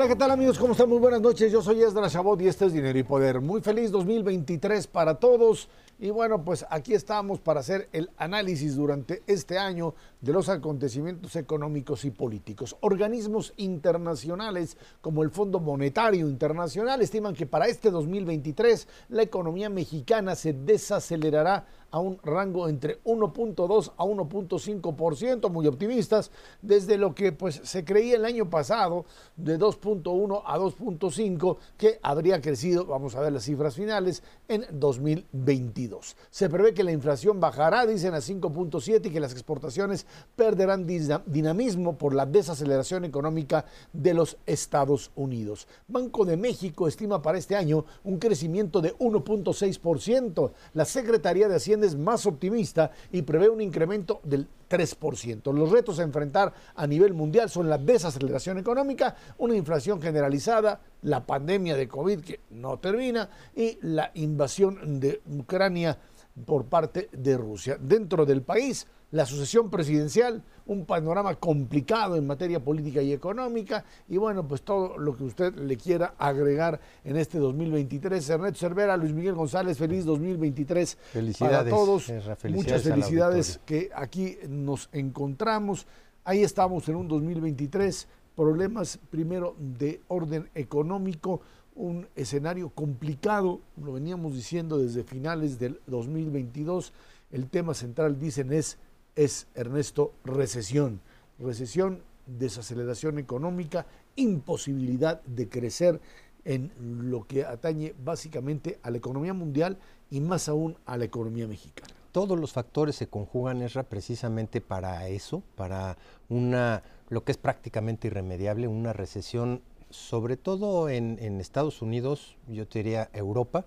Hola, ¿qué tal amigos? ¿Cómo están? Muy buenas noches. Yo soy Esdra Chabot y este es Dinero y Poder. Muy feliz 2023 para todos. Y bueno, pues aquí estamos para hacer el análisis durante este año de los acontecimientos económicos y políticos. Organismos internacionales como el Fondo Monetario Internacional estiman que para este 2023 la economía mexicana se desacelerará a un rango entre 1.2 a 1.5%, muy optimistas, desde lo que pues se creía el año pasado de 2.1 a 2.5 que habría crecido, vamos a ver las cifras finales, en 2022. Se prevé que la inflación bajará, dicen a 5.7 y que las exportaciones perderán dinamismo por la desaceleración económica de los Estados Unidos. Banco de México estima para este año un crecimiento de 1.6%. La Secretaría de Hacienda es más optimista y prevé un incremento del 3%. Los retos a enfrentar a nivel mundial son la desaceleración económica, una inflación generalizada, la pandemia de COVID que no termina y la invasión de Ucrania por parte de Rusia. Dentro del país, la sucesión presidencial, un panorama complicado en materia política y económica, y bueno, pues todo lo que usted le quiera agregar en este 2023. Ernesto Cervera, Luis Miguel González, feliz 2023 felicidades, para todos. Muchas felicidades que aquí nos encontramos. Ahí estamos en un 2023, problemas primero de orden económico, un escenario complicado, lo veníamos diciendo desde finales del 2022. El tema central, dicen, es es, Ernesto, recesión. Recesión, desaceleración económica, imposibilidad de crecer en lo que atañe básicamente a la economía mundial y más aún a la economía mexicana. Todos los factores se conjugan, Esra, precisamente para eso, para una, lo que es prácticamente irremediable, una recesión, sobre todo en, en Estados Unidos, yo te diría Europa,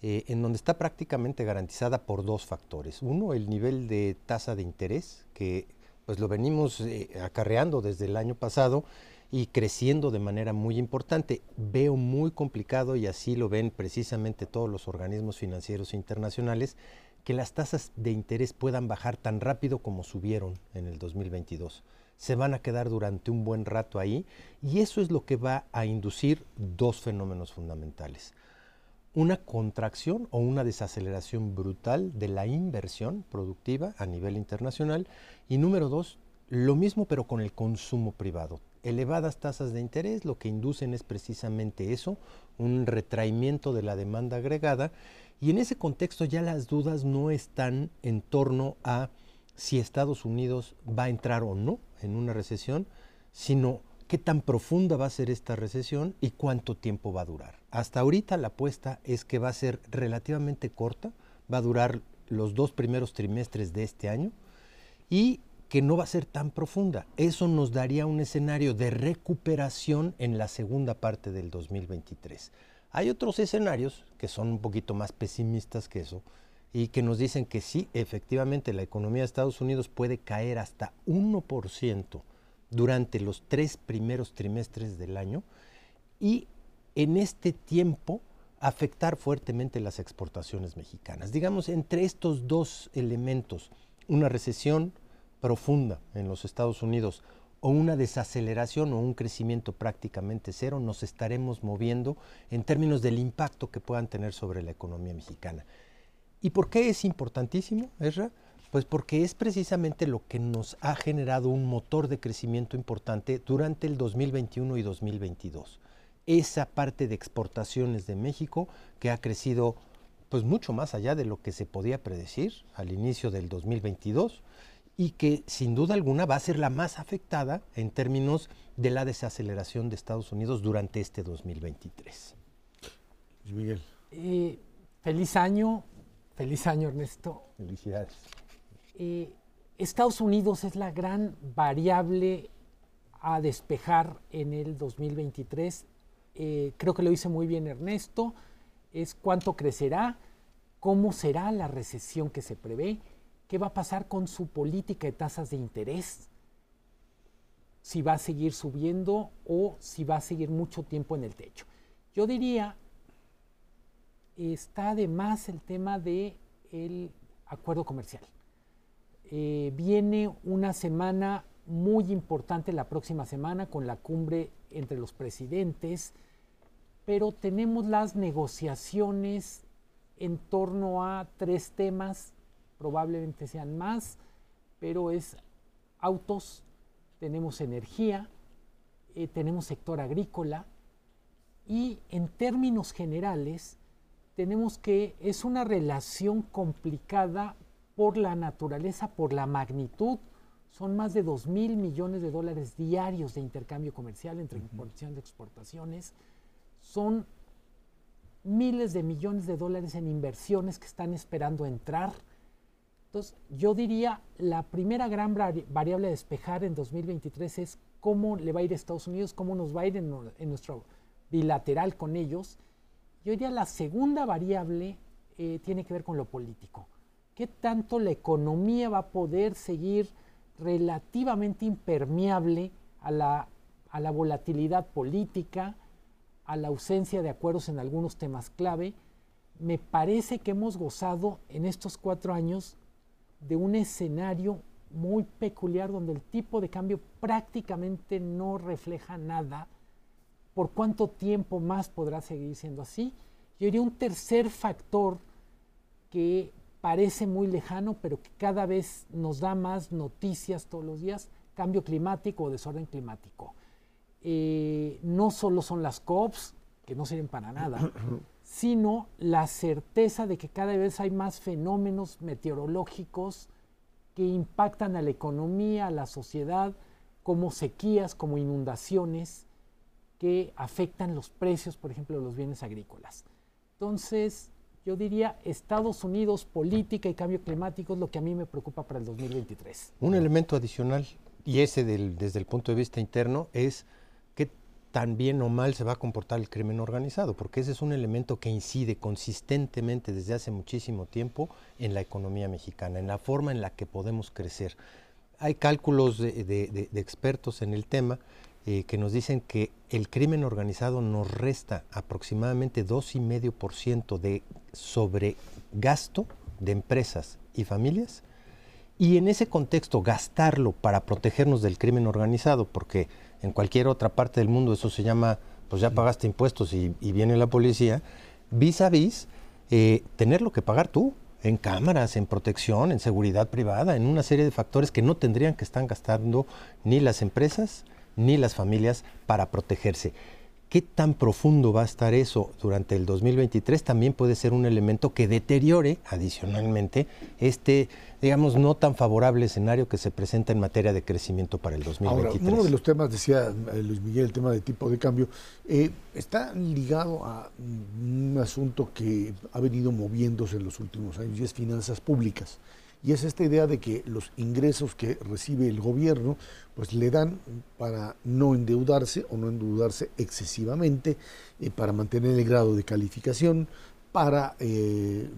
eh, en donde está prácticamente garantizada por dos factores. Uno, el nivel de tasa de interés, que pues lo venimos eh, acarreando desde el año pasado y creciendo de manera muy importante. Veo muy complicado, y así lo ven precisamente todos los organismos financieros internacionales, que las tasas de interés puedan bajar tan rápido como subieron en el 2022. Se van a quedar durante un buen rato ahí y eso es lo que va a inducir dos fenómenos fundamentales una contracción o una desaceleración brutal de la inversión productiva a nivel internacional. Y número dos, lo mismo pero con el consumo privado. Elevadas tasas de interés lo que inducen es precisamente eso, un retraimiento de la demanda agregada. Y en ese contexto ya las dudas no están en torno a si Estados Unidos va a entrar o no en una recesión, sino qué tan profunda va a ser esta recesión y cuánto tiempo va a durar. Hasta ahorita la apuesta es que va a ser relativamente corta, va a durar los dos primeros trimestres de este año y que no va a ser tan profunda. Eso nos daría un escenario de recuperación en la segunda parte del 2023. Hay otros escenarios que son un poquito más pesimistas que eso y que nos dicen que sí, efectivamente la economía de Estados Unidos puede caer hasta 1% durante los tres primeros trimestres del año y en este tiempo afectar fuertemente las exportaciones mexicanas. Digamos, entre estos dos elementos, una recesión profunda en los Estados Unidos o una desaceleración o un crecimiento prácticamente cero, nos estaremos moviendo en términos del impacto que puedan tener sobre la economía mexicana. ¿Y por qué es importantísimo, Ezra? Pues porque es precisamente lo que nos ha generado un motor de crecimiento importante durante el 2021 y 2022. Esa parte de exportaciones de México que ha crecido pues mucho más allá de lo que se podía predecir al inicio del 2022 y que sin duda alguna va a ser la más afectada en términos de la desaceleración de Estados Unidos durante este 2023. Miguel. Eh, feliz año, feliz año Ernesto. Felicidades. Eh, Estados Unidos es la gran variable a despejar en el 2023. Eh, creo que lo dice muy bien Ernesto, es cuánto crecerá, cómo será la recesión que se prevé, qué va a pasar con su política de tasas de interés, si va a seguir subiendo o si va a seguir mucho tiempo en el techo. Yo diría, está además el tema del el acuerdo comercial. Eh, viene una semana muy importante la próxima semana con la cumbre entre los presidentes, pero tenemos las negociaciones en torno a tres temas, probablemente sean más, pero es autos, tenemos energía, eh, tenemos sector agrícola y en términos generales tenemos que es una relación complicada por la naturaleza, por la magnitud. Son más de 2 mil millones de dólares diarios de intercambio comercial entre importación y exportaciones. Son miles de millones de dólares en inversiones que están esperando entrar. Entonces, yo diría, la primera gran variable a despejar en 2023 es cómo le va a ir a Estados Unidos, cómo nos va a ir en, en nuestro bilateral con ellos. Yo diría la segunda variable eh, tiene que ver con lo político. ¿Qué tanto la economía va a poder seguir relativamente impermeable a la, a la volatilidad política, a la ausencia de acuerdos en algunos temas clave? Me parece que hemos gozado en estos cuatro años de un escenario muy peculiar donde el tipo de cambio prácticamente no refleja nada por cuánto tiempo más podrá seguir siendo así. Yo diría un tercer factor que parece muy lejano, pero que cada vez nos da más noticias todos los días, cambio climático o desorden climático. Eh, no solo son las COPs, que no sirven para nada, sino la certeza de que cada vez hay más fenómenos meteorológicos que impactan a la economía, a la sociedad, como sequías, como inundaciones, que afectan los precios, por ejemplo, de los bienes agrícolas. Entonces, yo diría Estados Unidos, política y cambio climático es lo que a mí me preocupa para el 2023. Un elemento adicional, y ese desde el punto de vista interno, es qué tan bien o mal se va a comportar el crimen organizado, porque ese es un elemento que incide consistentemente desde hace muchísimo tiempo en la economía mexicana, en la forma en la que podemos crecer. Hay cálculos de expertos en el tema eh, que nos dicen que el crimen organizado nos resta aproximadamente 2,5% de sobregasto de empresas y familias. Y en ese contexto gastarlo para protegernos del crimen organizado, porque en cualquier otra parte del mundo eso se llama, pues ya pagaste impuestos y, viene la policía, vis a vis, eh, tenerlo que pagar tú en cámaras, en protección, en seguridad privada, en una serie de factores que no tendrían que estar gastando ni las empresas ni las familias para protegerse. ¿Qué tan profundo va a estar eso durante el 2023? También puede ser un elemento que deteriore adicionalmente este, digamos, no tan favorable escenario que se presenta en materia de crecimiento para el 2023. Ahora, uno de los temas, decía eh, Luis Miguel, el tema de tipo de cambio, eh, está ligado a un asunto que ha venido moviéndose en los últimos años y es finanzas públicas y es esta idea de que los ingresos que recibe el gobierno pues le dan para no endeudarse o no endeudarse excesivamente, eh, para mantener el grado de calificación, para eh,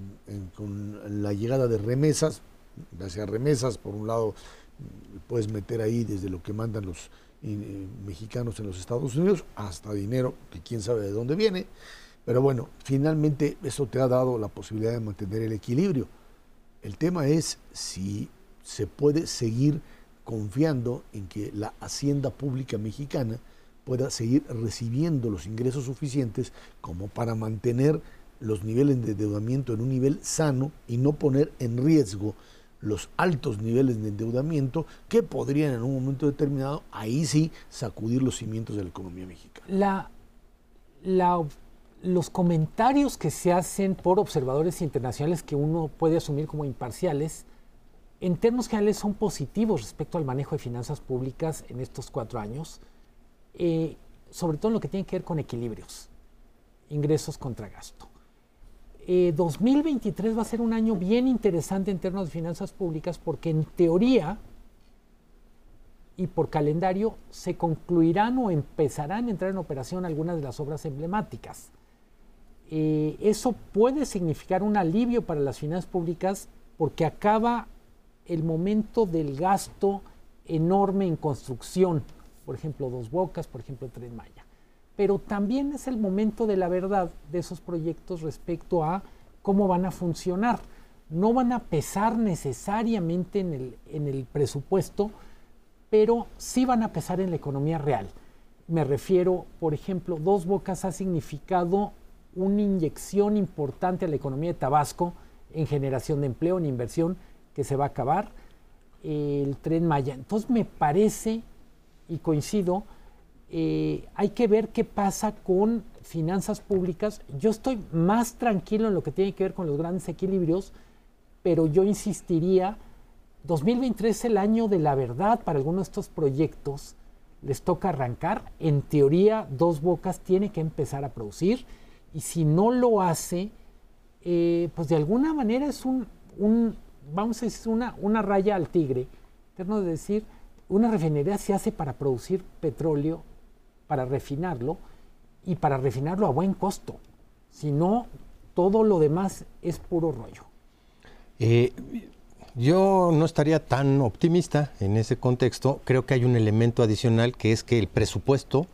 con la llegada de remesas, sea remesas, por un lado puedes meter ahí desde lo que mandan los eh, mexicanos en los Estados Unidos hasta dinero que quién sabe de dónde viene, pero bueno, finalmente eso te ha dado la posibilidad de mantener el equilibrio el tema es si se puede seguir confiando en que la hacienda pública mexicana pueda seguir recibiendo los ingresos suficientes como para mantener los niveles de endeudamiento en un nivel sano y no poner en riesgo los altos niveles de endeudamiento que podrían en un momento determinado, ahí sí, sacudir los cimientos de la economía mexicana. La, los comentarios que se hacen por observadores internacionales que uno puede asumir como imparciales, en términos generales son positivos respecto al manejo de finanzas públicas en estos cuatro años, eh, sobre todo en lo que tiene que ver con equilibrios, ingresos contra gasto. 2023 eh, va a ser un año bien interesante en términos de finanzas públicas porque en teoría y por calendario se concluirán o empezarán a entrar en operación algunas de las obras emblemáticas. Eh, eso puede significar un alivio para las finanzas públicas porque acaba el momento del gasto enorme en construcción, por ejemplo, Dos Bocas, por ejemplo, Tren Maya. Pero también es el momento de la verdad de esos proyectos respecto a cómo van a funcionar. No van a pesar necesariamente en el, en el presupuesto, pero sí van a pesar en la economía real. Me refiero, por ejemplo, Dos Bocas ha significado una inyección importante a la economía de Tabasco en generación de empleo, en inversión que se va a acabar, el tren Maya. Entonces me parece, y coincido, eh, hay que ver qué pasa con finanzas públicas. Yo estoy más tranquilo en lo que tiene que ver con los grandes equilibrios, pero yo insistiría, 2023 es el año de la verdad para algunos de estos proyectos. Les toca arrancar. En teoría, Dos Bocas tiene que empezar a producir y si no lo hace, eh, pues de alguna manera es un, vamos a decir, una, una raya al tigre. Eterno de decir, una refinería se hace para producir petróleo, para refinarlo y para refinarlo a buen costo. Si no, todo lo demás es puro rollo. Eh, yo no estaría tan optimista en ese contexto. Creo que hay un elemento adicional que es que el presupuesto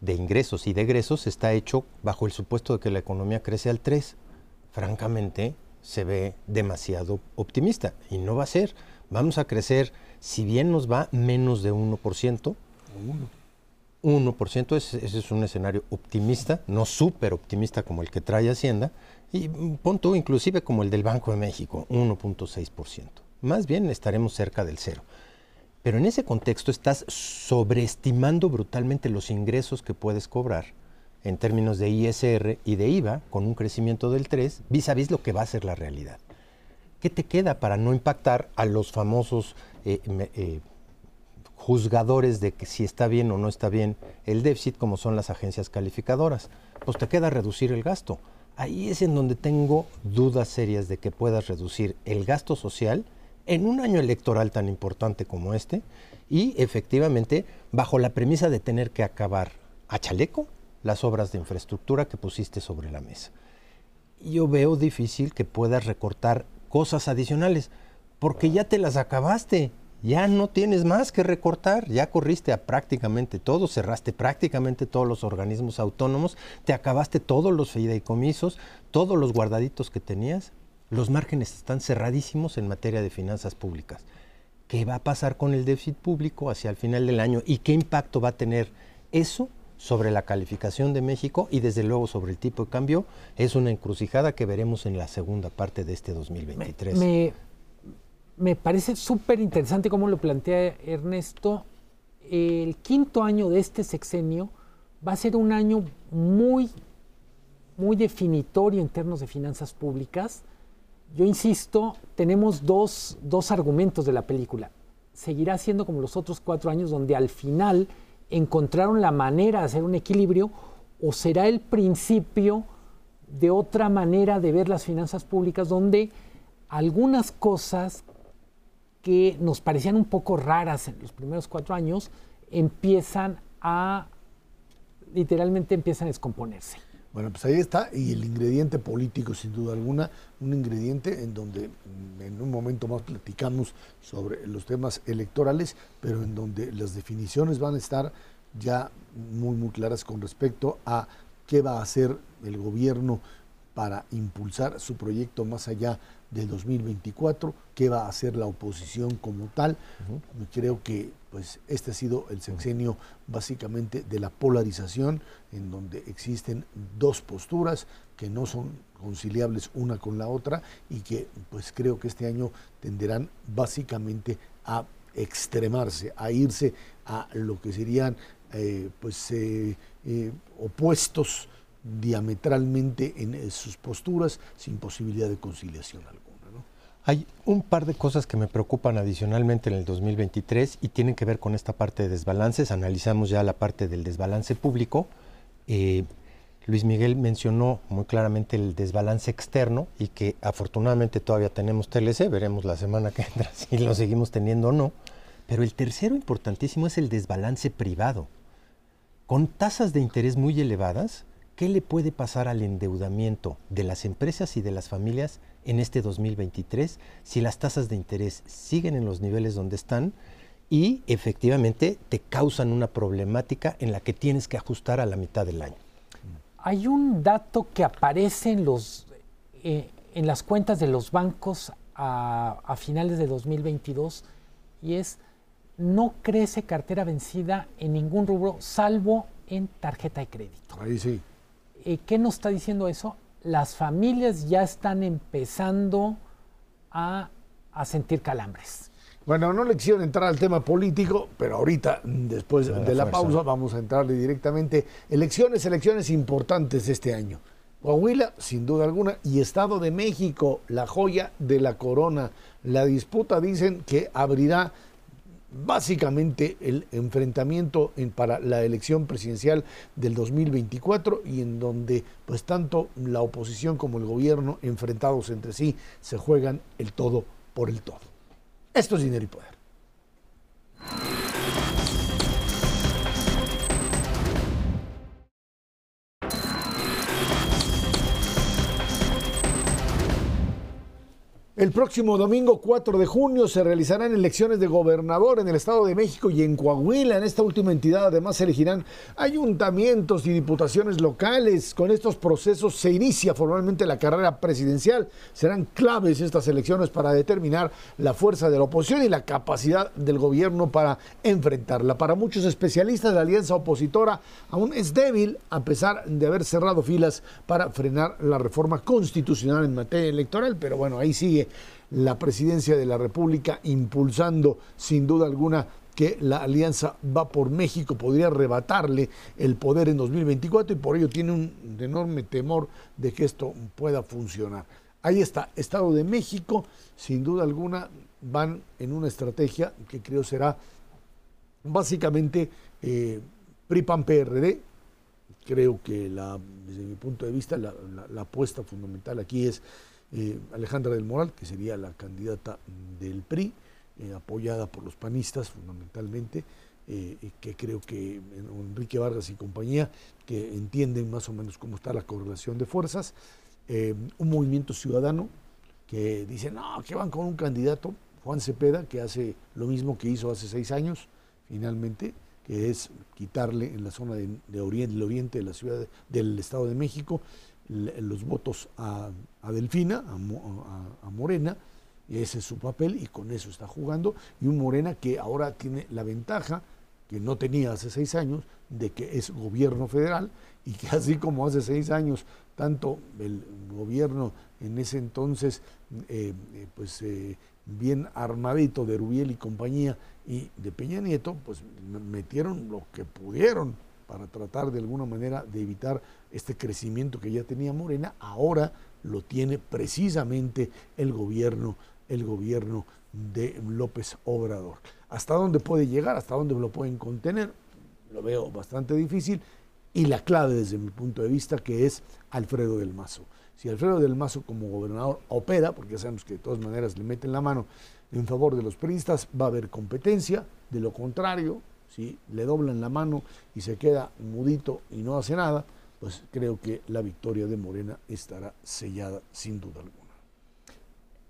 de ingresos y de egresos está hecho bajo el supuesto de que la economía crece al 3. Francamente, se ve demasiado optimista y no va a ser. Vamos a crecer, si bien nos va, menos de 1%. 1%, ese, ese es un escenario optimista, no súper optimista como el que trae Hacienda, y punto inclusive como el del Banco de México, 1.6%. Más bien estaremos cerca del cero. Pero en ese contexto estás sobreestimando brutalmente los ingresos que puedes cobrar en términos de ISR y de IVA con un crecimiento del 3 vis a vis lo que va a ser la realidad. ¿Qué te queda para no impactar a los famosos eh, eh, juzgadores de que si está bien o no está bien el déficit, como son las agencias calificadoras? Pues te queda reducir el gasto. Ahí es en donde tengo dudas serias de que puedas reducir el gasto social en un año electoral tan importante como este y efectivamente bajo la premisa de tener que acabar a chaleco las obras de infraestructura que pusiste sobre la mesa. Yo veo difícil que puedas recortar cosas adicionales porque ya te las acabaste, ya no tienes más que recortar, ya corriste a prácticamente todo, cerraste prácticamente todos los organismos autónomos, te acabaste todos los fideicomisos, todos los guardaditos que tenías los márgenes están cerradísimos en materia de finanzas públicas. ¿Qué va a pasar con el déficit público hacia el final del año y qué impacto va a tener eso sobre la calificación de México y desde luego sobre el tipo de cambio? Es una encrucijada que veremos en la segunda parte de este 2023. Me, me parece súper interesante cómo lo plantea Ernesto. El quinto año de este sexenio va a ser un año muy, muy definitorio en términos de finanzas públicas yo insisto, tenemos dos, argumentos de la película. Seguirá siendo como los otros cuatro años donde al final encontraron la manera de hacer un equilibrio o será el principio de otra manera de ver las finanzas públicas donde algunas cosas que nos parecían un poco raras en los primeros cuatro años empiezan a, literalmente empiezan a descomponerse. Bueno, pues ahí está, y el ingrediente político, sin duda alguna, un ingrediente en donde en un momento más platicamos sobre los temas electorales, pero en donde las definiciones van a estar ya muy, muy claras con respecto a qué va a hacer el gobierno para impulsar su proyecto más allá del 2024, qué va a hacer la oposición como tal. Creo que pues este ha sido el sexenio básicamente de la polarización, en donde existen dos posturas que no son conciliables una con la otra y que pues creo que este año tenderán básicamente a extremarse, a irse a lo que serían eh, pues eh, eh, opuestos diametralmente en sus posturas sin posibilidad de conciliación alguna. Hay un par de cosas que me preocupan adicionalmente en el 2023 y tienen que ver con esta parte de desbalances. Analizamos ya la parte del desbalance público. Eh, Luis Miguel mencionó muy claramente el desbalance externo y que afortunadamente todavía tenemos TLC, veremos la semana que entra si lo seguimos teniendo o no. Pero el tercero importantísimo es el desbalance privado. Con tasas de interés muy elevadas, ¿qué le puede pasar al endeudamiento de las empresas y de las familias en este 2023 si las tasas de interés siguen en los niveles donde están y efectivamente te causan una problemática en la que tienes que ajustar a la mitad del año. Hay un dato que aparece en, los, eh, en las cuentas de los bancos a, a finales de 2022 y es no crece cartera vencida en ningún rubro, salvo en tarjeta de crédito. Ahí sí. Eh, ¿Qué nos está diciendo eso? Las familias ya están empezando a, a sentir calambres. Bueno, no le quisieron entrar al tema político, pero ahorita, después A la de la fuerza. pausa, vamos a entrarle directamente. Elecciones, elecciones importantes este año. Coahuila, sin duda alguna, y Estado de México, la joya de la corona. La disputa dicen que abrirá básicamente el enfrentamiento en- para la elección presidencial del 2024 y en donde pues tanto la oposición como el gobierno enfrentados entre sí se juegan el todo por el todo. Esto es dinero y poder. El próximo domingo 4 de junio se realizarán elecciones de gobernador en el Estado de México y en Coahuila. En esta última entidad además se elegirán ayuntamientos y diputaciones locales. Con estos procesos se inicia formalmente la carrera presidencial. Serán claves estas elecciones para determinar la fuerza de la oposición y la capacidad del gobierno para enfrentarla. Para muchos especialistas, la alianza opositora aún es débil a pesar de haber cerrado filas para frenar la reforma constitucional en materia electoral. Pero bueno, ahí sigue la presidencia de la República impulsando sin duda alguna que la alianza va por México, podría arrebatarle el poder en 2024 y por ello tiene un enorme temor de que esto pueda funcionar. Ahí está, Estado de México, sin duda alguna van en una estrategia que creo será básicamente eh, PRI-PAN-PRD. Creo que desde mi punto de vista la apuesta fundamental aquí es eh, Alejandra del Moral, que sería la candidata del PRI, eh, apoyada por los panistas fundamentalmente, eh, que creo que Enrique Vargas y compañía, que entienden más o menos cómo está la correlación de fuerzas, un movimiento ciudadano que dice, no, que van con un candidato, Juan Cepeda, que hace lo mismo que hizo hace seis años, finalmente, que es quitarle en la zona de, del oriente de la ciudad de- del Estado de México los votos a, Delfina, a, a- a Morena, ese es su papel y con eso está jugando, y un Morena que ahora tiene la ventaja que no tenía hace seis años, de que es gobierno federal y que así como hace seis años, tanto el gobierno en ese entonces, eh, eh, pues eh, bien armadito de Rubiel y compañía y de Peña Nieto, pues metieron lo que pudieron para tratar de alguna manera de evitar este crecimiento que ya tenía Morena, ahora lo tiene precisamente el gobierno, el gobierno de López Obrador. ¿Hasta dónde puede llegar? ¿Hasta dónde lo pueden contener? Lo veo bastante difícil. Y la clave desde mi punto de vista que es Alfredo del Mazo. Si Alfredo del Mazo como gobernador opera, porque ya sabemos que de todas maneras le meten la mano en favor de los periodistas, va a haber competencia. De lo contrario, si le doblan la mano y se queda mudito y no hace nada, pues creo que la victoria de Morena estará sellada sin duda alguna.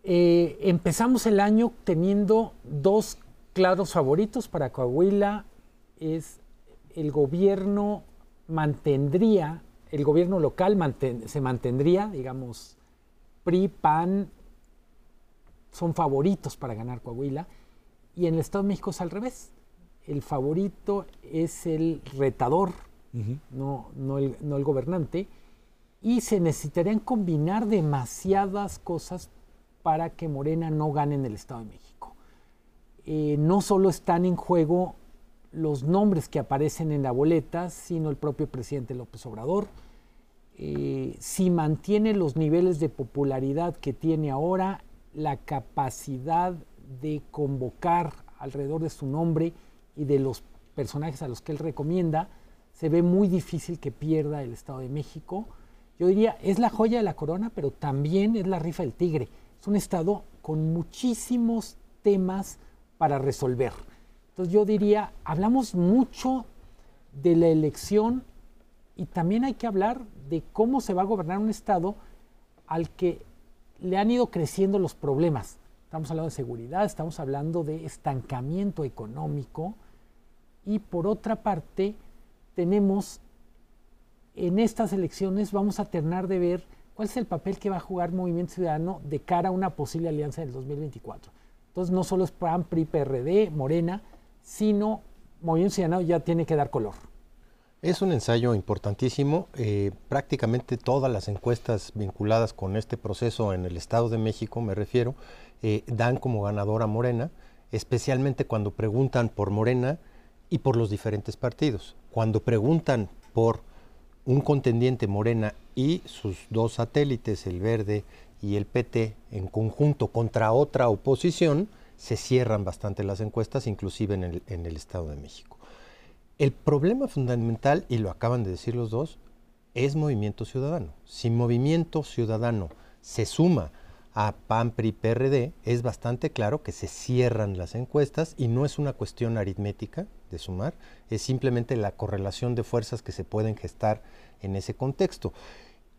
Eh, empezamos el año teniendo dos claros favoritos para Coahuila. Es el gobierno mantendría, el gobierno local se mantendría, digamos, PRI, PAN son favoritos para ganar Coahuila. Y en el Estado de México es al revés. El favorito es el retador, no, no el, no el gobernante, y se necesitarían combinar demasiadas cosas para que Morena no gane en el Estado de México. Eh, no solo están en juego los nombres que aparecen en la boleta, sino el propio presidente López Obrador. Eh, si mantiene los niveles de popularidad que tiene ahora, la capacidad de convocar alrededor de su nombre y de los personajes a los que él recomienda, se ve muy difícil que pierda el Estado de México. Yo diría, es la joya de la corona, pero también es la rifa del tigre. Es un Estado con muchísimos temas para resolver. Entonces yo diría, hablamos mucho de la elección y también hay que hablar de cómo se va a gobernar un Estado al que le han ido creciendo los problemas. Estamos hablando de seguridad, estamos hablando de estancamiento económico y por otra parte tenemos en estas elecciones vamos a terminar de ver cuál es el papel que va a jugar Movimiento Ciudadano de cara a una posible alianza del 2024. Entonces no solo es PAN, PRI, PRD, Morena, sino Movimiento Ciudadano ya tiene que dar color. Es un ensayo importantísimo. Eh, prácticamente todas las encuestas vinculadas con este proceso en el Estado de México, me refiero, eh, dan como ganadora Morena, especialmente cuando preguntan por Morena y por los diferentes partidos. Cuando preguntan por un contendiente Morena y sus dos satélites, el Verde y el PT, en conjunto contra otra oposición, se cierran bastante las encuestas, inclusive en el, en el Estado de México. El problema fundamental, y lo acaban de decir los dos, es movimiento ciudadano. Si movimiento ciudadano se suma a PAN, PRI, PRD, es bastante claro que se cierran las encuestas y no es una cuestión aritmética de sumar, es simplemente la correlación de fuerzas que se pueden gestar en ese contexto.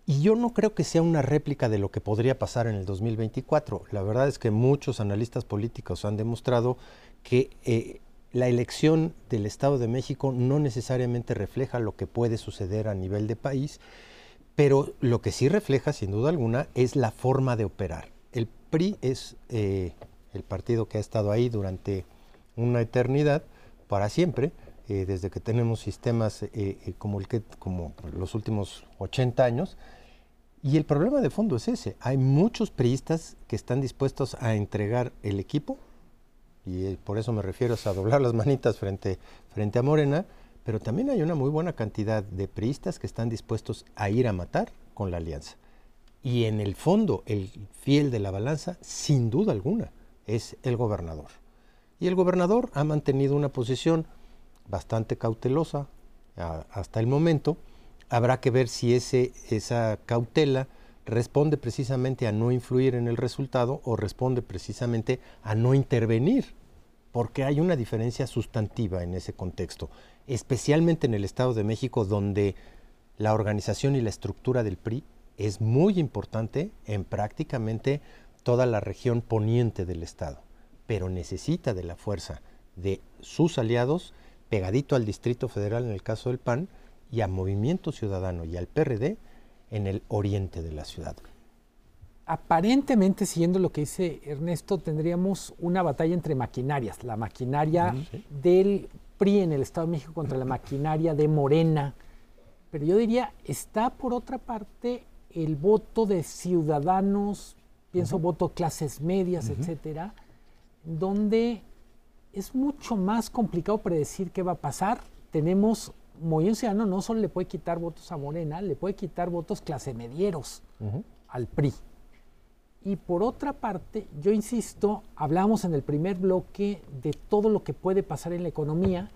Y yo no creo que sea una réplica de lo que podría pasar en el 2024. La verdad es que muchos analistas políticos han demostrado que eh, la elección del Estado de México no necesariamente refleja lo que puede suceder a nivel de país, pero lo que sí refleja, sin duda alguna, es la forma de operar. El PRI es eh, el partido que ha estado ahí durante una eternidad, para siempre, eh, desde que tenemos sistemas eh, como, los últimos 80 años. Y el problema de fondo es ese. Hay muchos priistas que están dispuestos a entregar el equipo y por eso me refiero a doblar las manitas frente, frente a Morena, pero también hay una muy buena cantidad de priistas que están dispuestos a ir a matar con la alianza. Y en el fondo, el fiel de la balanza, sin duda alguna, es el gobernador. Y el gobernador ha mantenido una posición bastante cautelosa hasta el momento. Habrá que ver si ese, esa cautela responde precisamente a no influir en el resultado o responde precisamente a no intervenir, porque hay una diferencia sustantiva en ese contexto, especialmente en el Estado de México, donde la organización y la estructura del PRI es muy importante en prácticamente toda la región poniente del Estado, pero necesita de la fuerza de sus aliados, pegadito al Distrito Federal en el caso del PAN, y a Movimiento Ciudadano y al PRD, en el oriente de la ciudad. Aparentemente, siguiendo lo que dice Ernesto, tendríamos una batalla entre maquinarias, la maquinaria del PRI en el Estado de México contra la maquinaria de Morena. Pero yo diría, está por otra parte el voto de ciudadanos, pienso voto clases medias, etcétera, donde es mucho más complicado predecir qué va a pasar. Tenemos Movimiento Ciudadano no solo le puede quitar votos a Morena, le puede quitar votos clase medieros al PRI. Y por otra parte, yo insisto, hablamos en el primer bloque de todo lo que puede pasar en la economía,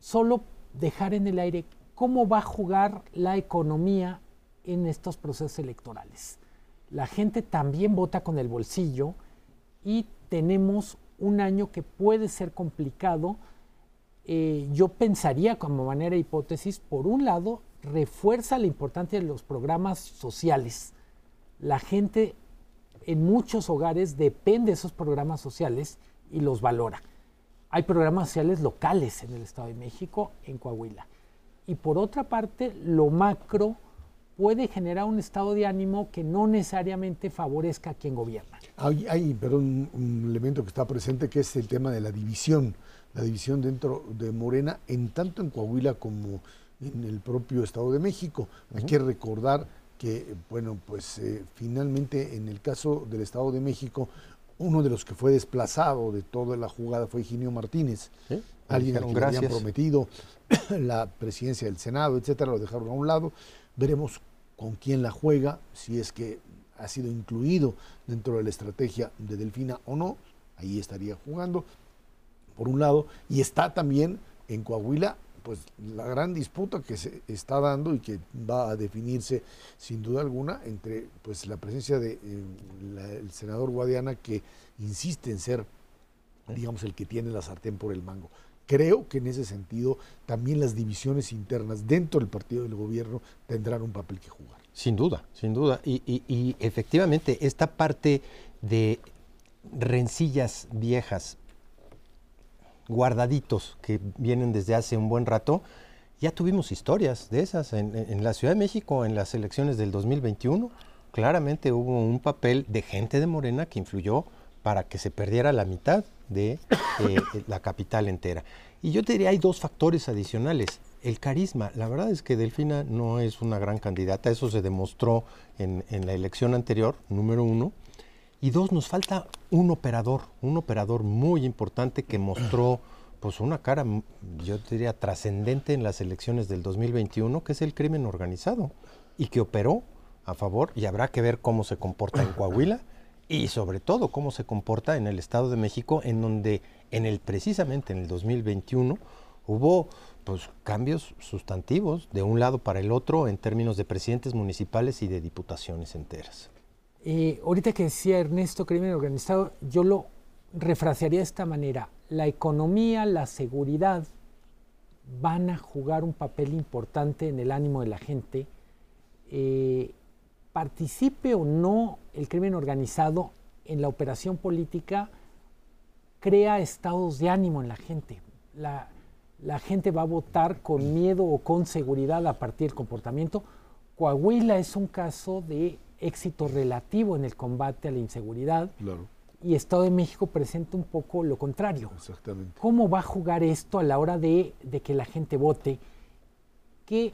solo dejar en el aire cómo va a jugar la economía en estos procesos electorales. La gente también vota con el bolsillo y tenemos un año que puede ser complicado eh, yo pensaría como manera de hipótesis, por un lado, refuerza la importancia de los programas sociales. La gente en muchos hogares depende de esos programas sociales y los valora. Hay programas sociales locales en el Estado de México, en Coahuila. Y por otra parte, lo macro puede generar un estado de ánimo que no necesariamente favorezca a quien gobierna. Hay, pero un elemento que está presente que es el tema de la división la división dentro de Morena, en tanto en Coahuila como en el propio Estado de México. Hay que recordar que, bueno, pues eh, finalmente en el caso del Estado de México, uno de los que fue desplazado de toda la jugada fue Higinio Martínez. Alguien al que le habían prometido la presidencia del Senado, etcétera, lo dejaron a un lado. Veremos con quién la juega, si es que ha sido incluido dentro de la estrategia de Delfina o no. Ahí estaría jugando por un lado, y está también en Coahuila pues la gran disputa que se está dando y que va a definirse sin duda alguna entre pues la presencia del de, el senador Guadiana que insiste en ser digamos el que tiene la sartén por el mango. Creo que en ese sentido también las divisiones internas dentro del partido del gobierno tendrán un papel que jugar. Sin duda, sin duda. Y efectivamente esta parte de rencillas viejas guardaditos que vienen desde hace un buen rato. Ya tuvimos historias de esas en, la Ciudad de México en las elecciones del 2021. Claramente hubo un papel de gente de Morena que influyó para que se perdiera la mitad de eh, la capital entera. Y yo te diría, hay dos factores adicionales. El carisma, la verdad es que Delfina no es una gran candidata, eso se demostró en la elección anterior, número uno. Y dos, nos falta un operador, un operador muy importante que mostró pues una cara, yo diría, trascendente en las elecciones del 2021, que es el crimen organizado, y que operó a favor, y habrá que ver cómo se comporta en Coahuila, y sobre todo cómo se comporta en el Estado de México, en donde en el precisamente en el 2021 hubo pues cambios sustantivos de un lado para el otro en términos de presidentes municipales y de diputaciones enteras. Eh, ahorita que decía Ernesto crimen organizado, yo lo refrasearía de esta manera la economía, la seguridad van a jugar un papel importante en el ánimo de la gente, eh, participe o no el crimen organizado en la operación política, crea estados de ánimo en la gente. La, la gente va a votar con miedo o con seguridad a partir del comportamiento. Coahuila es un caso de éxito relativo en el combate a la inseguridad. Claro y Estado de México presenta un poco lo contrario. Exactamente. ¿Cómo va a jugar esto a la hora de, que la gente vote? ¿Qué,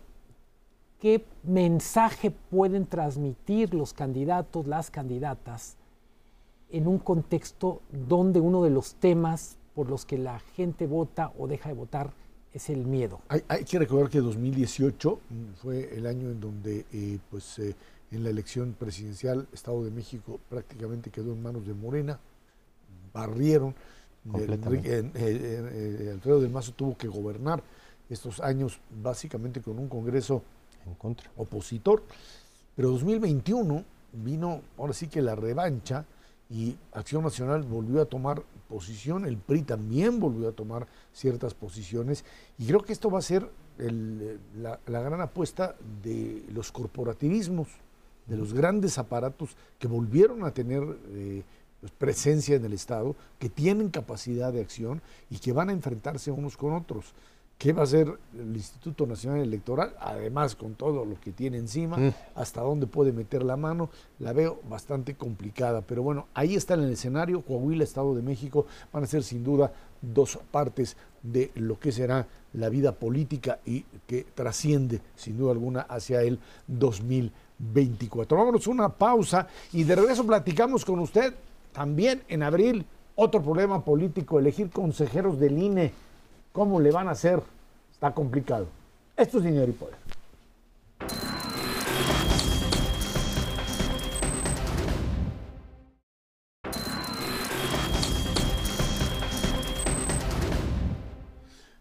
¿Qué mensaje pueden transmitir los candidatos, las candidatas, en un contexto donde uno de los temas por los que la gente vota o deja de votar es el miedo? Hay, que recordar que 2018 fue el año en donde eh, pues, eh, en la elección presidencial, Estado de México prácticamente quedó en manos de Morena, barrieron, eh, eh, Alfredo del Mazo tuvo que gobernar estos años básicamente con un Congreso en contra. opositor, pero 2021 vino ahora sí que la revancha y Acción Nacional volvió a tomar posición, el PRI también volvió a tomar ciertas posiciones y creo que esto va a ser la, la gran apuesta de los corporativismos de los grandes aparatos que volvieron a tener eh, pues, presencia en el Estado, que tienen capacidad de acción y que van a enfrentarse unos con otros. ¿Qué va a hacer el Instituto Nacional Electoral? Además, con todo lo que tiene encima, mm. hasta dónde puede meter la mano, la veo bastante complicada. Pero bueno, ahí está en el escenario. Coahuila, Estado de México, van a ser sin duda dos partes de lo que será la vida política y que trasciende sin duda alguna hacia el 2024. Vámonos una pausa y de regreso platicamos con usted también en abril. Otro problema político, elegir consejeros del INE ¿Cómo le van a hacer? Está complicado. Esto es dinero y poder.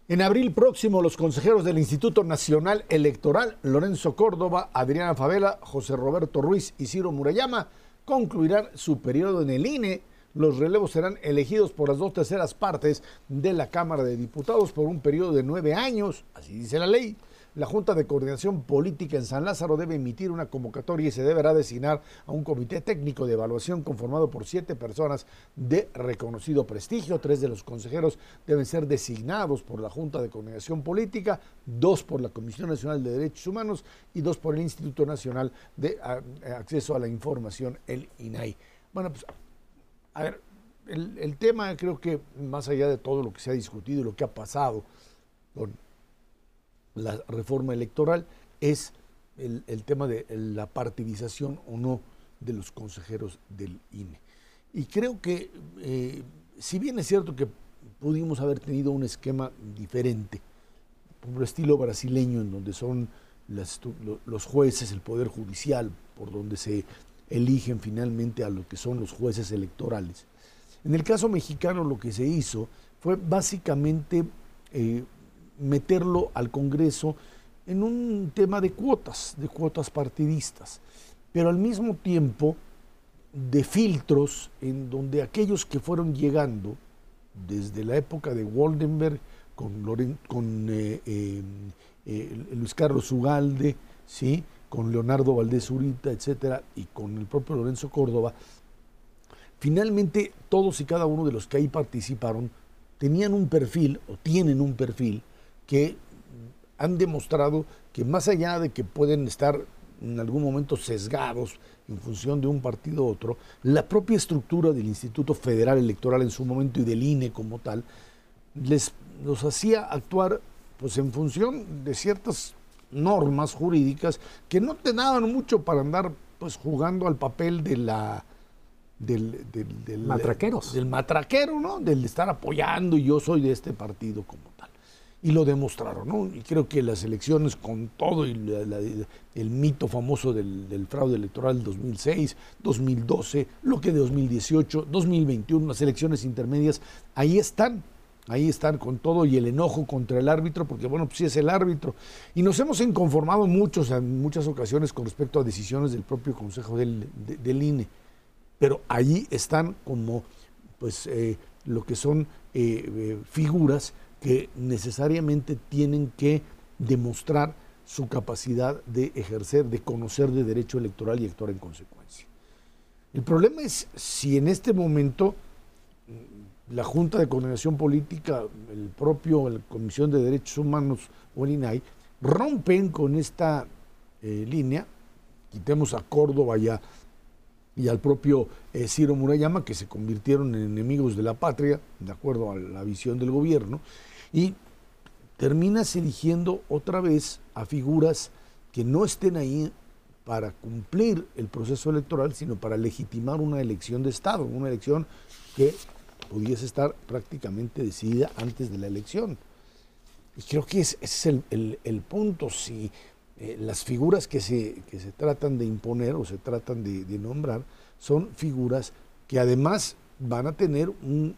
En abril próximo, los consejeros del Instituto Nacional Electoral, Lorenzo Córdoba, Adriana Favela, José Roberto Ruiz y Ciro Murayama, concluirán su periodo en el INE los relevos serán elegidos por las dos terceras partes de la Cámara de Diputados por un periodo de nueve años, así dice la ley. La Junta de Coordinación Política en San Lázaro debe emitir una convocatoria y se deberá designar a un comité técnico de evaluación conformado por siete personas de reconocido prestigio. Tres de los consejeros deben ser designados por la Junta de Coordinación Política, dos por la Comisión Nacional de Derechos Humanos y dos por el Instituto Nacional de Acceso a la Información, el INAI. Bueno, pues a ver, el, tema creo que más allá de todo lo que se ha discutido y lo que ha pasado con la reforma electoral es el, tema de la partidización o no de los consejeros del INE. Y creo que, eh, si bien es cierto que pudimos haber tenido un esquema diferente, por estilo brasileño, en donde son los jueces, el Poder Judicial, por donde se eligen finalmente a lo que son los jueces electorales. En el caso mexicano lo que se hizo fue básicamente eh, meterlo al Congreso en un tema de cuotas, de cuotas partidistas, pero al mismo tiempo de filtros en donde aquellos que fueron llegando desde la época de Waldenberg con, con eh, eh, Luis Carlos Ugalde, ¿sí? con Leonardo Valdés Urita, etcétera, y con el propio Lorenzo Córdoba, finalmente todos y cada uno de los que ahí participaron tenían un perfil o tienen un perfil que han demostrado que más allá de que pueden estar en algún momento sesgados en función de un partido u otro, la propia estructura del Instituto Federal Electoral en su momento y del INE como tal, les los hacía actuar pues en función de ciertas normas jurídicas que no te daban mucho para andar pues jugando al papel de la del, del, matraqueros. del matraquero no del estar apoyando y yo soy de este partido como tal y lo demostraron no y creo que las elecciones con todo y el mito famoso del, del, fraude electoral del 2006 2012 lo que de 2018 2021 las elecciones intermedias ahí están Ahí están con todo y el enojo contra el árbitro, porque bueno, pues sí es el árbitro. Y nos hemos inconformado muchos, en muchas ocasiones con respecto a decisiones del propio Consejo del, INE. Pero ahí están como pues eh, lo que son eh, eh, figuras que necesariamente tienen que demostrar su capacidad de ejercer, de conocer de derecho electoral y actuar en consecuencia. El problema es si en este momento la Junta de Coordinación Política, el propio Comisión de Derechos Humanos o el INAI, rompen con esta eh, línea, quitemos a Córdoba y, y al propio eh, Ciro Murayama, que se convirtieron en enemigos de la patria, de acuerdo a la visión del gobierno, y terminas eligiendo otra vez a figuras que no estén ahí para cumplir el proceso electoral, sino para legitimar una elección de Estado, una elección que pudiese estar prácticamente decidida antes de la elección. Y creo que ese es el, punto. Si eh, las figuras que se, que se tratan de imponer o se tratan de, nombrar son figuras que además van a tener un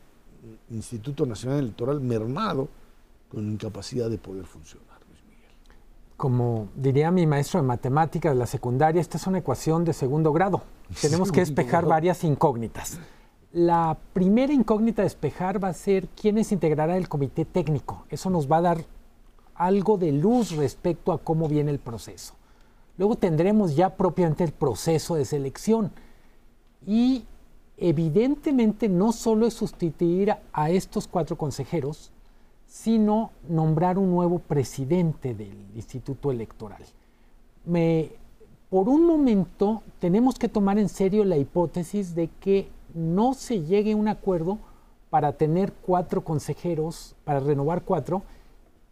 Instituto Nacional Electoral mermado con incapacidad de poder funcionar. Luis Miguel. Como diría mi maestro de matemáticas de la secundaria, esta es una ecuación de segundo grado. Tenemos que despejar varias incógnitas. La primera incógnita a despejar va a ser quiénes integrará el comité técnico. Eso nos va a dar algo de luz respecto a cómo viene el proceso. Luego tendremos ya propiamente el proceso de selección. Y evidentemente no solo es sustituir a estos cuatro consejeros, sino nombrar un nuevo presidente del Instituto Electoral. Me, por un momento tenemos que tomar en serio la hipótesis de que no se llegue a un acuerdo para tener cuatro consejeros, para renovar cuatro,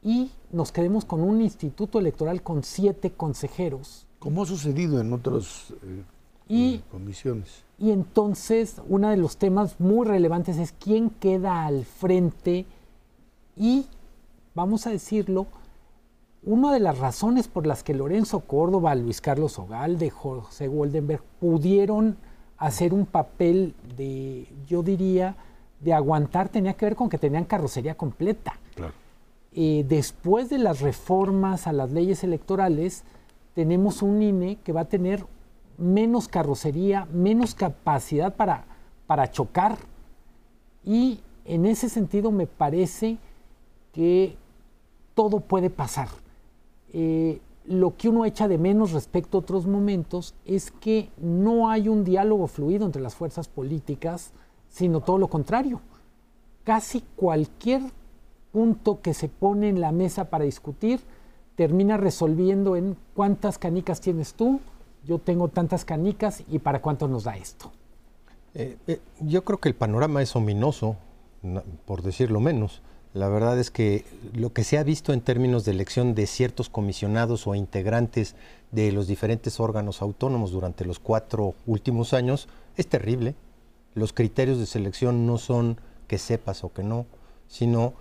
y nos quedemos con un instituto electoral con siete consejeros. Como ha sucedido en otras eh, eh, comisiones. Y entonces, uno de los temas muy relevantes es quién queda al frente y, vamos a decirlo, una de las razones por las que Lorenzo Córdoba, Luis Carlos Ogalde, José Goldenberg pudieron hacer un papel de, yo diría, de aguantar tenía que ver con que tenían carrocería completa. Eh, después de las reformas a las leyes electorales, tenemos un INE que va a tener menos carrocería, menos capacidad para, para chocar. Y en ese sentido me parece que todo puede pasar. Eh, lo que uno echa de menos respecto a otros momentos es que no hay un diálogo fluido entre las fuerzas políticas, sino todo lo contrario. Casi cualquier punto que se pone en la mesa para discutir termina resolviendo en cuántas canicas tienes tú, yo tengo tantas canicas y para cuánto nos da esto. Eh, eh, yo creo que el panorama es ominoso, por decirlo menos. La verdad es que lo que se ha visto en términos de elección de ciertos comisionados o integrantes de los diferentes órganos autónomos durante los cuatro últimos años es terrible. Los criterios de selección no son que sepas o que no, sino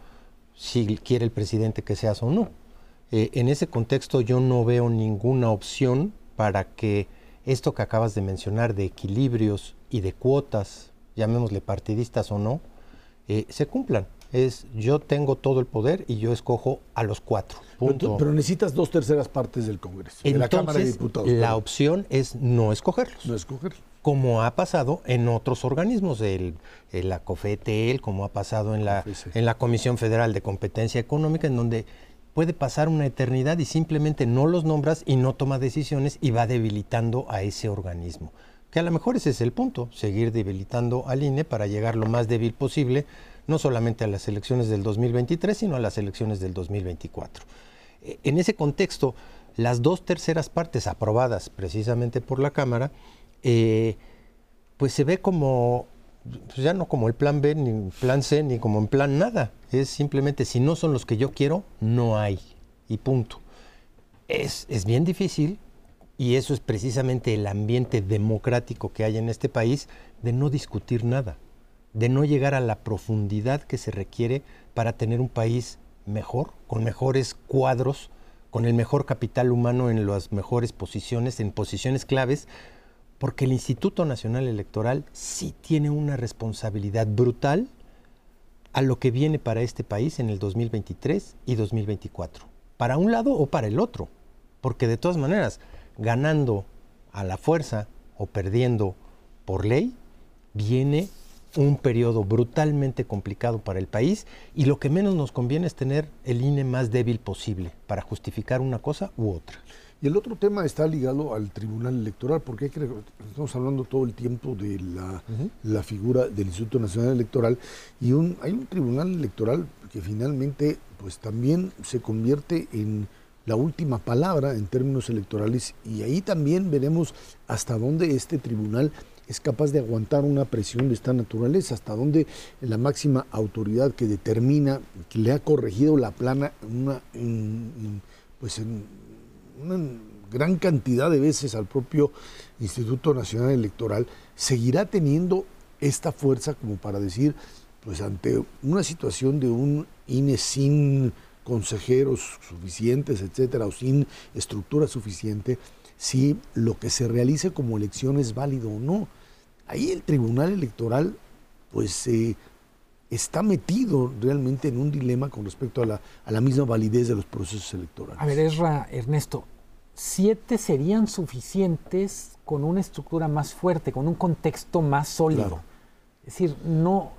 si quiere el presidente que seas o no. Eh, en ese contexto yo no veo ninguna opción para que esto que acabas de mencionar de equilibrios y de cuotas, llamémosle partidistas o no, eh, se cumplan es yo tengo todo el poder y yo escojo a los cuatro. Pero, necesitas dos terceras partes del Congreso, de la Cámara de Diputados. La opción es no escogerlos. No escogerlos. Como ha pasado en otros organismos, el, la COFETEL, como ha pasado en la, en la Comisión Federal de Competencia Económica, en donde puede pasar una eternidad y simplemente no los nombras y no toma decisiones y va debilitando a ese organismo. Que a lo mejor ese es el punto, seguir debilitando al INE para llegar lo más débil posible no solamente a las elecciones del 2023, sino a las elecciones del 2024. E, en ese contexto, las dos terceras partes aprobadas precisamente por la Cámara, eh, pues se ve como, pues ya no como el plan B, ni plan C, ni como en plan nada. Es simplemente, si no son los que yo quiero, no hay. Y punto. Es, es bien difícil, y eso es precisamente el ambiente democrático que hay en este país, de no discutir nada, de no llegar a la profundidad que se requiere para tener un país mejor, con mejores cuadros, con el mejor capital humano en las mejores posiciones, en posiciones claves, porque el Instituto Nacional Electoral sí tiene una responsabilidad brutal a lo que viene para este país en el 2023 y 2024, para un lado o para el otro, porque de todas maneras, ganando a la fuerza o perdiendo por ley, viene un periodo brutalmente complicado para el país y lo que menos nos conviene es tener el INE más débil posible para justificar una cosa u otra. Y el otro tema está ligado al Tribunal Electoral, porque estamos hablando todo el tiempo de la, figura del Instituto Nacional Electoral y un, hay un Tribunal Electoral que finalmente pues también se convierte en la última palabra en términos electorales y ahí también veremos hasta dónde este tribunal es capaz de aguantar una presión de esta naturaleza, hasta dónde la máxima autoridad que determina, que le ha corregido la plana una, pues en una gran cantidad de veces al propio Instituto Nacional Electoral, seguirá teniendo esta fuerza como para decir, pues ante una situación de un INE sin consejeros suficientes, etcétera, o sin estructura suficiente, si lo que se realice como elección es válido o no. Ahí el Tribunal Electoral, pues, eh, está metido realmente en un dilema con respecto a la, a la misma validez de los procesos electorales. A ver, Ernesto, siete serían suficientes con una estructura más fuerte, con un contexto más sólido. Es decir, no,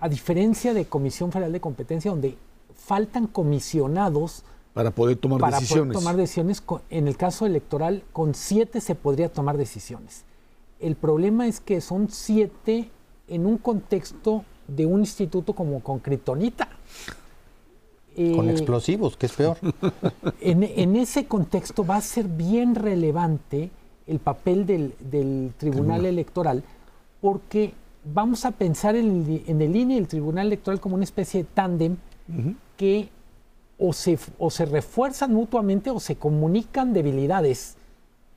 a diferencia de Comisión Federal de Competencia, donde faltan comisionados para poder tomar para decisiones. Poder tomar decisiones. En el caso electoral, con siete se podría tomar decisiones. El problema es que son siete en un contexto de un instituto como con Kryptonita. con eh, explosivos, que es peor. En, ese contexto va a ser bien relevante el papel del, Tribunal Electoral, porque vamos a pensar en el, INE y el Tribunal Electoral como una especie de tándem que o se, o se refuerzan mutuamente o se comunican debilidades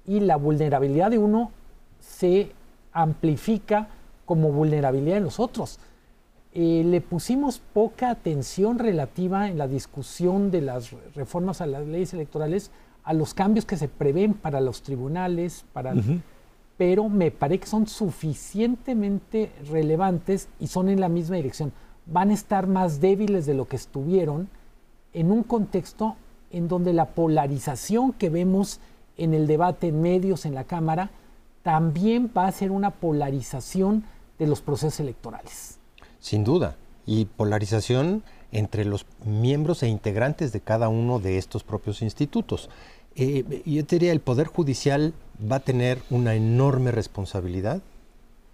y la vulnerabilidad de uno se amplifica como vulnerabilidad de los otros. Eh, le pusimos poca atención relativa en la discusión de las reformas a las leyes electorales a los cambios que se prevén para los tribunales, para, pero me parece que son suficientemente relevantes y son en la misma dirección. Van a estar más débiles de lo que estuvieron en un contexto en donde la polarización que vemos en el debate en medios, en la Cámara, también va a ser una polarización de los procesos electorales. Sin duda, y polarización entre los miembros e integrantes de cada uno de estos propios institutos. Eh, yo diría, el Poder Judicial va a tener una enorme responsabilidad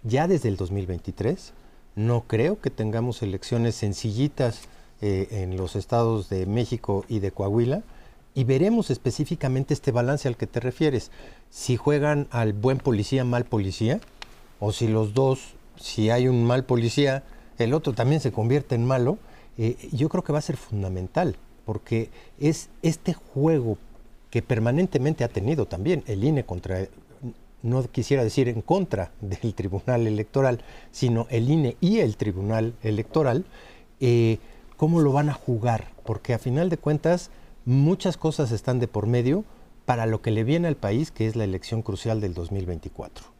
ya desde el 2023. No creo que tengamos elecciones sencillitas eh, en los estados de México y de Coahuila y veremos específicamente este balance al que te refieres. Si juegan al buen policía, mal policía, o si los dos, si hay un mal policía, el otro también se convierte en malo, eh, yo creo que va a ser fundamental, porque es este juego que permanentemente ha tenido también el INE contra, no quisiera decir en contra del Tribunal Electoral, sino el INE y el Tribunal Electoral, eh, ¿cómo lo van a jugar? Porque a final de cuentas muchas cosas están de por medio para lo que le viene al país, que es la elección crucial del 2024.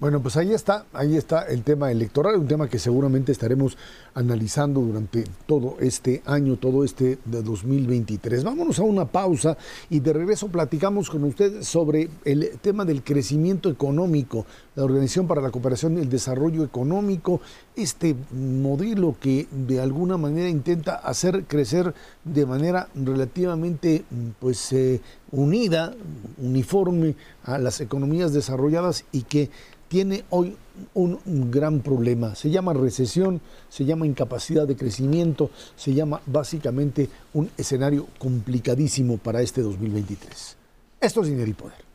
Bueno, pues ahí está, ahí está el tema electoral, un tema que seguramente estaremos analizando durante todo este año, todo este de 2023. Vámonos a una pausa y de regreso platicamos con ustedes sobre el tema del crecimiento económico, la Organización para la Cooperación y el Desarrollo Económico, este modelo que de alguna manera intenta hacer crecer de manera relativamente pues eh, unida, uniforme a las economías desarrolladas y que tiene hoy un, gran problema. Se llama recesión, se llama incapacidad de crecimiento, se llama básicamente un escenario complicadísimo para este 2023. Esto es Dinero y Poder.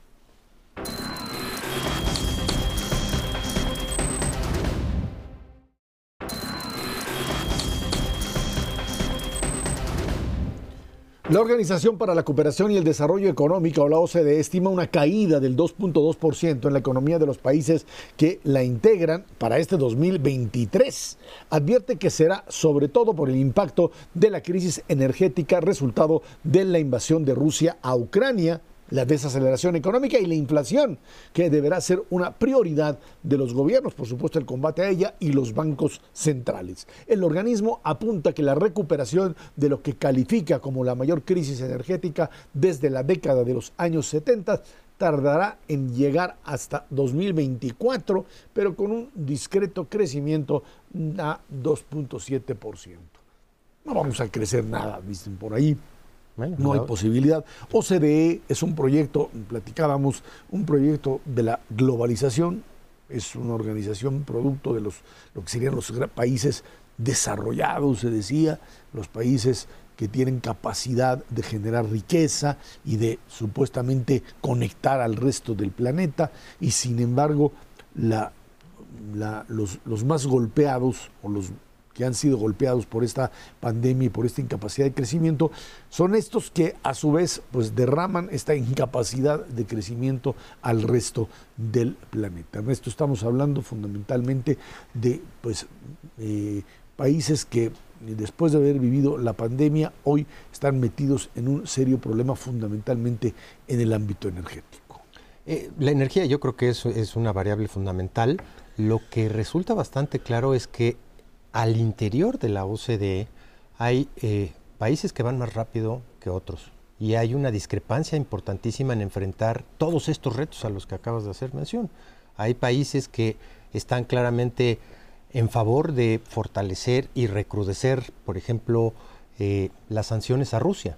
La Organización para la Cooperación y el Desarrollo Económico, o la OCDE, estima una caída del 2.2% en la economía de los países que la integran para este 2023. Advierte que será sobre todo por el impacto de la crisis energética resultado de la invasión de Rusia a Ucrania la desaceleración económica y la inflación, que deberá ser una prioridad de los gobiernos, por supuesto el combate a ella y los bancos centrales. El organismo apunta que la recuperación de lo que califica como la mayor crisis energética desde la década de los años 70 tardará en llegar hasta 2024, pero con un discreto crecimiento a 2.7%. No vamos a crecer nada, dicen por ahí no hay posibilidad. OCDE es un proyecto, platicábamos, un proyecto de la globalización, es una organización producto de los, lo que serían los países desarrollados, se decía, los países que tienen capacidad de generar riqueza y de supuestamente conectar al resto del planeta, y sin embargo la, los, los más golpeados o los que han sido golpeados por esta pandemia y por esta incapacidad de crecimiento, son estos que a su vez pues derraman esta incapacidad de crecimiento al resto del planeta. Esto estamos hablando fundamentalmente de pues eh, países que después de haber vivido la pandemia hoy están metidos en un serio problema fundamentalmente en el ámbito energético. Eh, la energía yo creo que es, es una variable fundamental. Lo que resulta bastante claro es que al interior de la OCDE hay eh, países que van más rápido que otros y hay una discrepancia importantísima en enfrentar todos estos retos a los que acabas de hacer mención. Hay países que están claramente en favor de fortalecer y recrudecer, por ejemplo, eh, las sanciones a Rusia.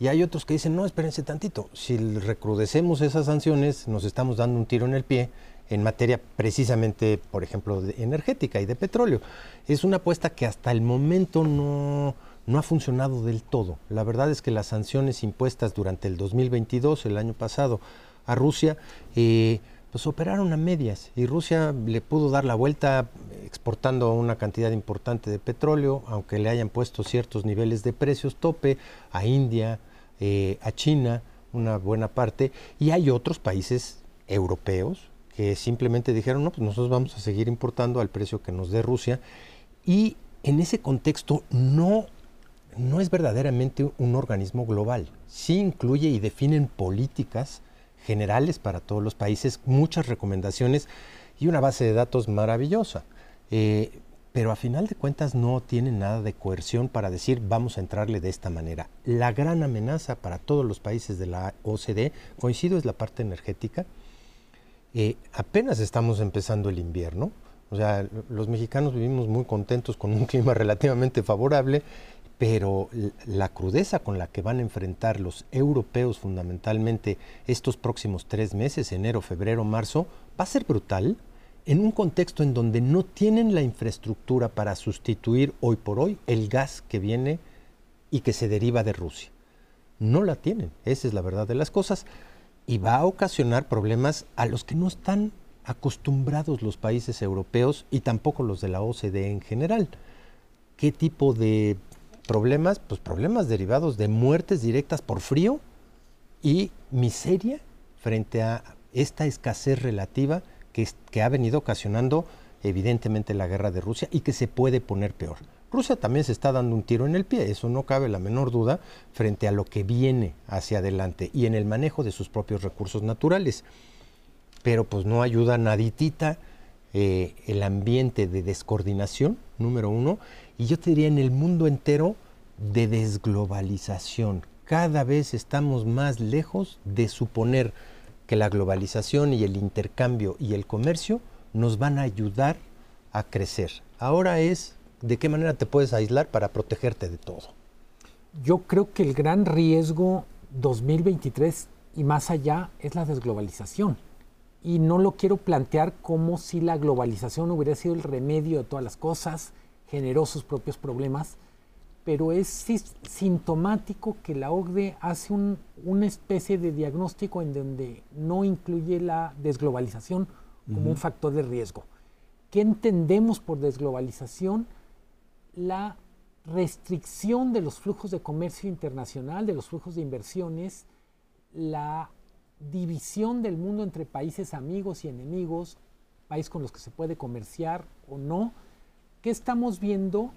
Y hay otros que dicen, no, espérense tantito, si recrudecemos esas sanciones, nos estamos dando un tiro en el pie en materia precisamente, por ejemplo, de energética y de petróleo. Es una apuesta que hasta el momento no, ha funcionado del todo. La verdad es que las sanciones impuestas durante el 2022, el año pasado, a Rusia, eh, pues operaron a medias y Rusia le pudo dar la vuelta exportando una cantidad importante de petróleo, aunque le hayan puesto ciertos niveles de precios tope a India, eh, a China, una buena parte, y hay otros países europeos que simplemente dijeron, no, pues nosotros vamos a seguir importando al precio que nos dé Rusia. Y en ese contexto no, no es verdaderamente un organismo global. Sí incluye y definen políticas generales para todos los países, muchas recomendaciones y una base de datos maravillosa. Eh, pero a final de cuentas no tiene nada de coerción para decir vamos a entrarle de esta manera. La gran amenaza para todos los países de la OCDE, coincido, es la parte energética eh, apenas estamos empezando el invierno, o sea, los mexicanos vivimos muy contentos con un clima relativamente favorable, pero la crudeza con la que van a enfrentar los europeos fundamentalmente estos próximos tres meses, enero, febrero, marzo, va a ser brutal en un contexto en donde no tienen la infraestructura para sustituir hoy por hoy el gas que viene y que se deriva de Rusia. No la tienen, esa es la verdad de las cosas y va a ocasionar problemas a los que no están acostumbrados los países europeos y tampoco los de la OCDE en general. ¿Qué tipo de problemas? Pues problemas derivados de muertes directas por frío y miseria frente a esta escasez relativa que, que ha venido ocasionando evidentemente la guerra de Rusia y que se puede poner peor. Rusia también se está dando un tiro en el pie, eso no cabe la menor duda, frente a lo que viene hacia adelante y en el manejo de sus propios recursos naturales. Pero pues no ayuda naditita eh, el ambiente de descoordinación, número uno, y yo te diría en el mundo entero de desglobalización. Cada vez estamos más lejos de suponer que la globalización y el intercambio y el comercio nos van a ayudar a crecer. Ahora es ¿de qué manera te puedes aislar para protegerte de todo? Yo creo que el gran riesgo 2023 y más allá es la desglobalización. Y no lo quiero plantear como si la globalización hubiera sido el remedio de todas las cosas, generó sus propios problemas, pero es sintomático que la OCDE hace una especie de diagnóstico en donde no incluye la desglobalización como un factor de riesgo. ¿Qué entendemos por desglobalización? La restricción de los flujos de comercio internacional, de los flujos de inversiones, la división del mundo entre países amigos y enemigos, países con los que se puede comerciar o no. ¿Qué estamos viendo?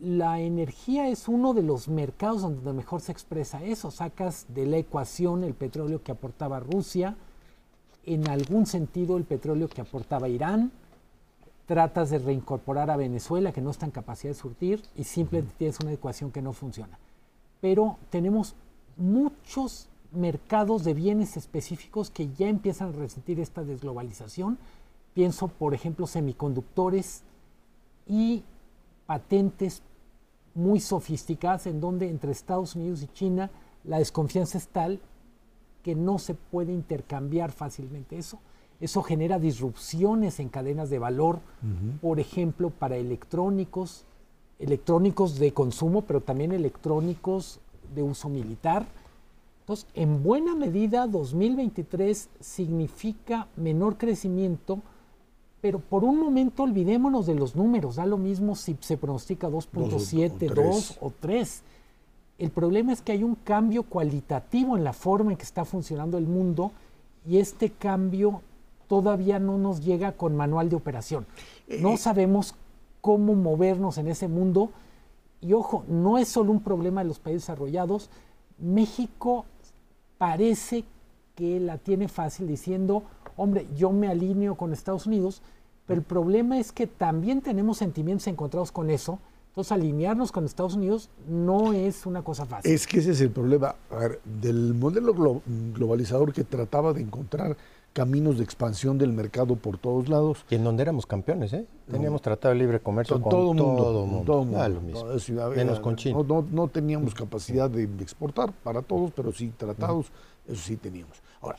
La energía es uno de los mercados donde mejor se expresa eso. Sacas de la ecuación el petróleo que aportaba Rusia, en algún sentido el petróleo que aportaba Irán, tratas de reincorporar a Venezuela que no está en capacidad de surtir y simplemente tienes una ecuación que no funciona. Pero tenemos muchos mercados de bienes específicos que ya empiezan a resentir esta desglobalización. Pienso, por ejemplo, semiconductores y patentes muy sofisticadas en donde entre Estados Unidos y China la desconfianza es tal que no se puede intercambiar fácilmente eso. Eso genera disrupciones en cadenas de valor, por ejemplo, para electrónicos, electrónicos de consumo, pero también electrónicos de uso militar. Entonces, en buena medida, 2023 significa menor crecimiento, pero por un momento olvidémonos de los números, da lo mismo si se pronostica 2.7, 2 o 3. El problema es que hay un cambio cualitativo en la forma en que está funcionando el mundo y este cambio todavía no nos llega con manual de operación. Eh, no eh. sabemos cómo movernos en ese mundo y ojo, no es solo un problema de los países desarrollados. México parece que la tiene fácil diciendo, hombre, yo me alineo con Estados Unidos, pero el problema es que también tenemos sentimientos encontrados con eso. Entonces, alinearnos con Estados Unidos no es una cosa fácil. Es que ese es el problema. A ver, del modelo globalizador que trataba de encontrar caminos de expansión del mercado por todos lados. Y en donde éramos campeones, ¿eh? Teníamos tratado de libre comercio con, todo, mundo, todo mundo. Todo mundo. Ah, lo mismo. Menos con China. No, teníamos capacidad de exportar para todos, pero sí tratados, eso sí teníamos. Ahora,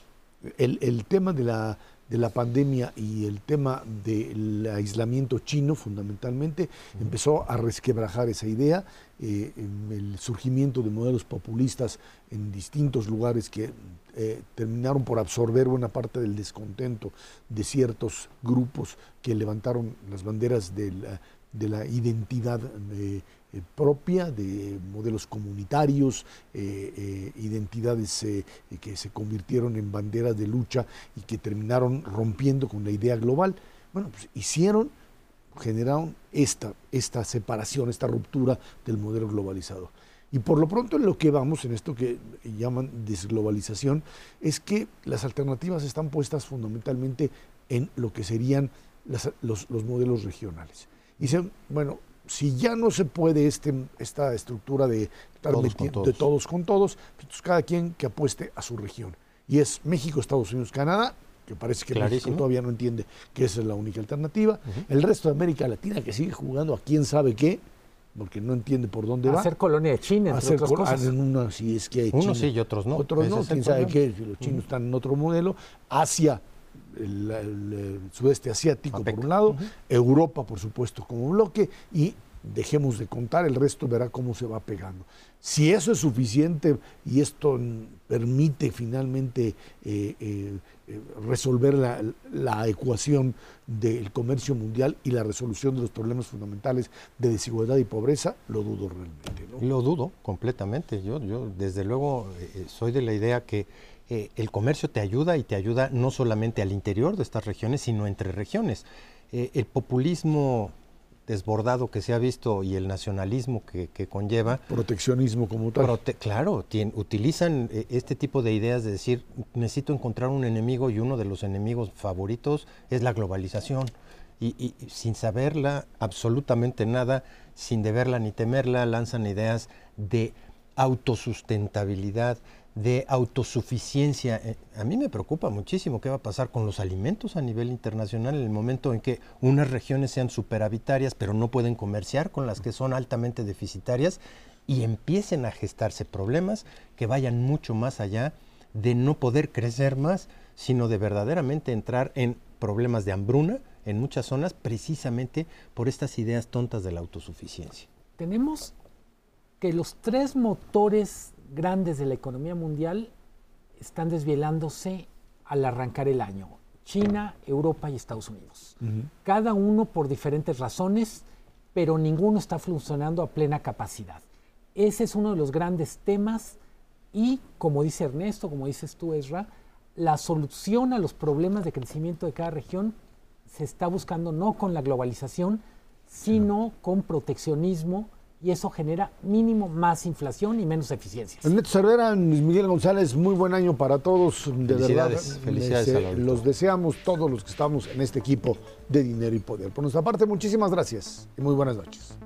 el, el tema de la de la pandemia y el tema del aislamiento chino fundamentalmente empezó a resquebrajar esa idea, eh, el surgimiento de modelos populistas en distintos lugares que eh, terminaron por absorber buena parte del descontento de ciertos grupos que levantaron las banderas de la, de la identidad eh, eh, propia, de modelos comunitarios, identidades que se convirtieron en banderas de lucha y que terminaron rompiendo con la idea global. Bueno, pues hicieron, generaron esta, esta separación, esta ruptura del modelo globalizado. Y por lo pronto en lo que vamos, en esto que llaman desglobalización, es que las alternativas están puestas fundamentalmente en lo que serían los, los modelos regionales. Dicen, bueno, si ya no se puede este, esta estructura de todos, con todos. de todos con todos, pues cada quien que apueste a su región. Y es México, Estados Unidos, Canadá, que parece que México todavía no entiende que esa es la única alternativa. El resto de América Latina que sigue jugando a quién sabe qué, porque no entiende por dónde va. Hacer colonia de China, entre otras cosas. En si es que hay Unos sí y otros no. Otros no, quién sabe qué, si los chinos están en otro modelo. Asia el, sudeste asiático por un lado, Europa por supuesto como bloque y dejemos de contar, el resto verá cómo se va pegando. Si eso es suficiente y esto permite finalmente eh, eh, resolver la, ecuación del comercio mundial y la resolución de los problemas fundamentales de desigualdad y pobreza, lo dudo realmente. Lo dudo completamente. Yo, yo desde luego soy de la idea que eh, el comercio te ayuda y te ayuda no solamente al interior de estas regiones, sino entre regiones. Eh, el populismo desbordado que se ha visto y el nacionalismo que, conlleva. Proteccionismo como tal. claro, utilizan eh, este tipo de ideas de decir, necesito encontrar un enemigo y uno de los enemigos favoritos es la globalización. Y, y, sin saberla absolutamente nada, sin deberla ni temerla, lanzan ideas de autosustentabilidad, de autosuficiencia. Eh, a mí me preocupa muchísimo qué va a pasar con los alimentos a nivel internacional en el momento en que unas regiones sean superavitarias pero no pueden comerciar con las que son altamente deficitarias y empiecen a gestarse problemas que vayan mucho más allá de no poder crecer más, sino de verdaderamente entrar en problemas de hambruna en muchas zonas precisamente por estas ideas tontas de la autosuficiencia. Tenemos que los tres motores grandes de la economía mundial están desvielándose al arrancar el año. China, Europa y Estados Unidos. Cada uno por diferentes razones, pero ninguno está funcionando a plena capacidad. Ese es uno de los grandes temas y, como dice Ernesto, como dices tú, Ezra, la solución a los problemas de crecimiento de cada región se está buscando no con la globalización, sino con proteccionismo y eso genera mínimo más inflación y menos eficiencias. Ernesto Cervera, Luis Miguel González, muy buen año para todos. De felicidades, verdad, felicidades les, eh, los deseamos todos los que estamos en este equipo de Dinero y Poder. Por nuestra parte, muchísimas gracias y muy buenas noches.